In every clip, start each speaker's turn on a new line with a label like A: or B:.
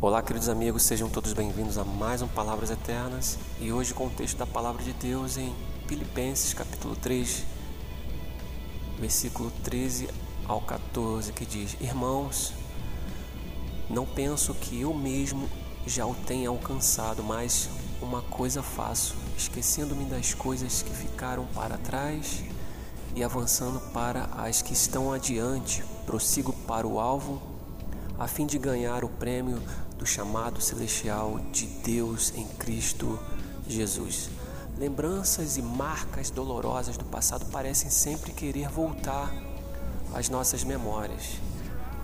A: Olá, queridos amigos, sejam todos bem-vindos a mais um Palavras Eternas. E hoje com o texto da Palavra de Deus em Filipenses, capítulo 3, versículo 13 ao 14, que diz: Irmãos, não penso que eu mesmo já o tenha alcançado, mas uma coisa faço, esquecendo-me das coisas que ficaram para trás e avançando para as que estão adiante, prossigo para o alvo, a fim de ganhar o prêmio do chamado celestial de Deus em Cristo Jesus. Lembranças e marcas dolorosas do passado parecem sempre querer voltar às nossas memórias.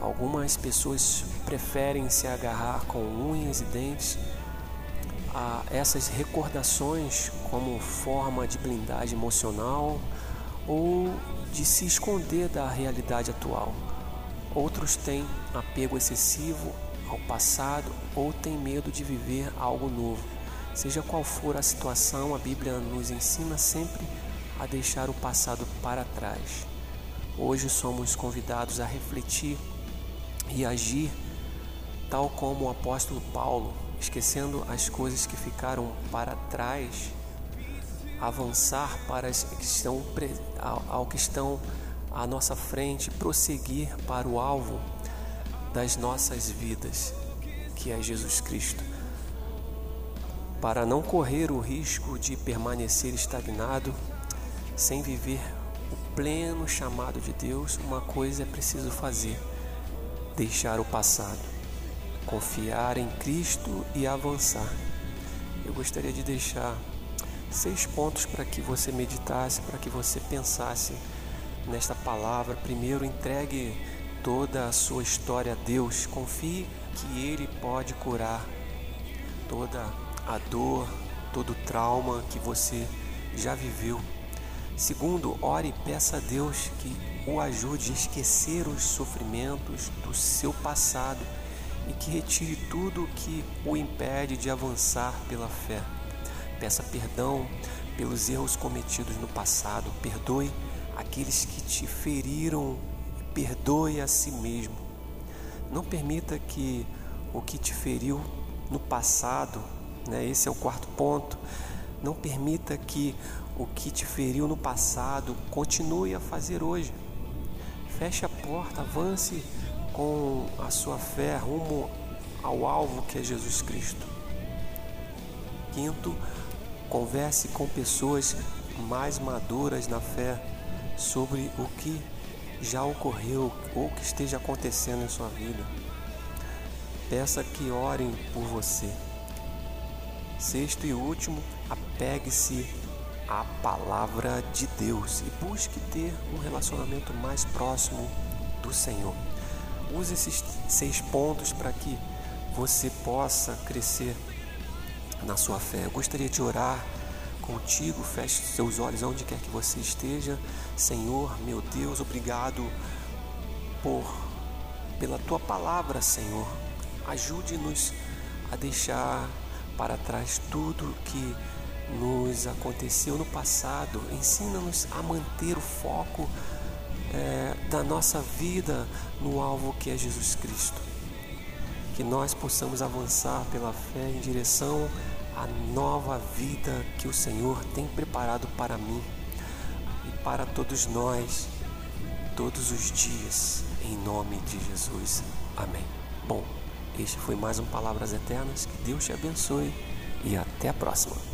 A: Algumas pessoas preferem se agarrar com unhas e dentes a essas recordações como forma de blindagem emocional ou de se esconder da realidade atual. Outros têm apego excessivo ao passado ou tem medo de viver algo novo. Seja qual for a situação, a Bíblia nos ensina sempre a deixar o passado para trás. Hoje somos convidados a refletir e agir tal como o apóstolo Paulo, esquecendo as coisas que ficaram para trás, avançar para as que estão ao que estão à nossa frente, prosseguir para o alvo das nossas vidas, que é Jesus Cristo. Para não correr o risco de permanecer estagnado, sem viver o pleno chamado de Deus, uma coisa é preciso fazer: deixar o passado, confiar em Cristo e avançar. Eu gostaria de deixar seis pontos para que você meditasse, para que você pensasse nesta palavra. Primeiro, entregue toda a sua história a Deus. Confie que Ele pode curar toda a dor, todo o trauma que você já viveu. Segundo, ore e peça a Deus que o ajude a esquecer os sofrimentos do seu passado e que retire tudo que o impede de avançar pela fé. Peça perdão pelos erros cometidos no passado, perdoe aqueles que te feriram Perdoe a si mesmo. Não permita que o que te feriu no passado, né, esse é o quarto ponto, não permita que o que te feriu no passado continue a fazer hoje. Feche a porta, avance com a sua fé rumo ao alvo que é Jesus Cristo. Quinto, converse com pessoas mais maduras na fé sobre o que já ocorreu ou que esteja acontecendo em sua vida. Peça que orem por você. Sexto e último, apegue-se à palavra de Deus e busque ter um relacionamento mais próximo do Senhor. Use esses seis pontos para que você possa crescer na sua fé. Eu gostaria de orar contigo. Feche seus olhos onde quer que você esteja. Senhor, meu Deus, obrigado por pela tua palavra, Senhor. Ajude-nos a deixar para trás tudo que nos aconteceu no passado. Ensina-nos a manter o foco é, da nossa vida no alvo que é Jesus Cristo. Que nós possamos avançar pela fé em direção a nova vida que o Senhor tem preparado para mim e para todos nós, todos os dias, em nome de Jesus. Amém. Bom, este foi mais um Palavras Eternas. Que Deus te abençoe e até a próxima.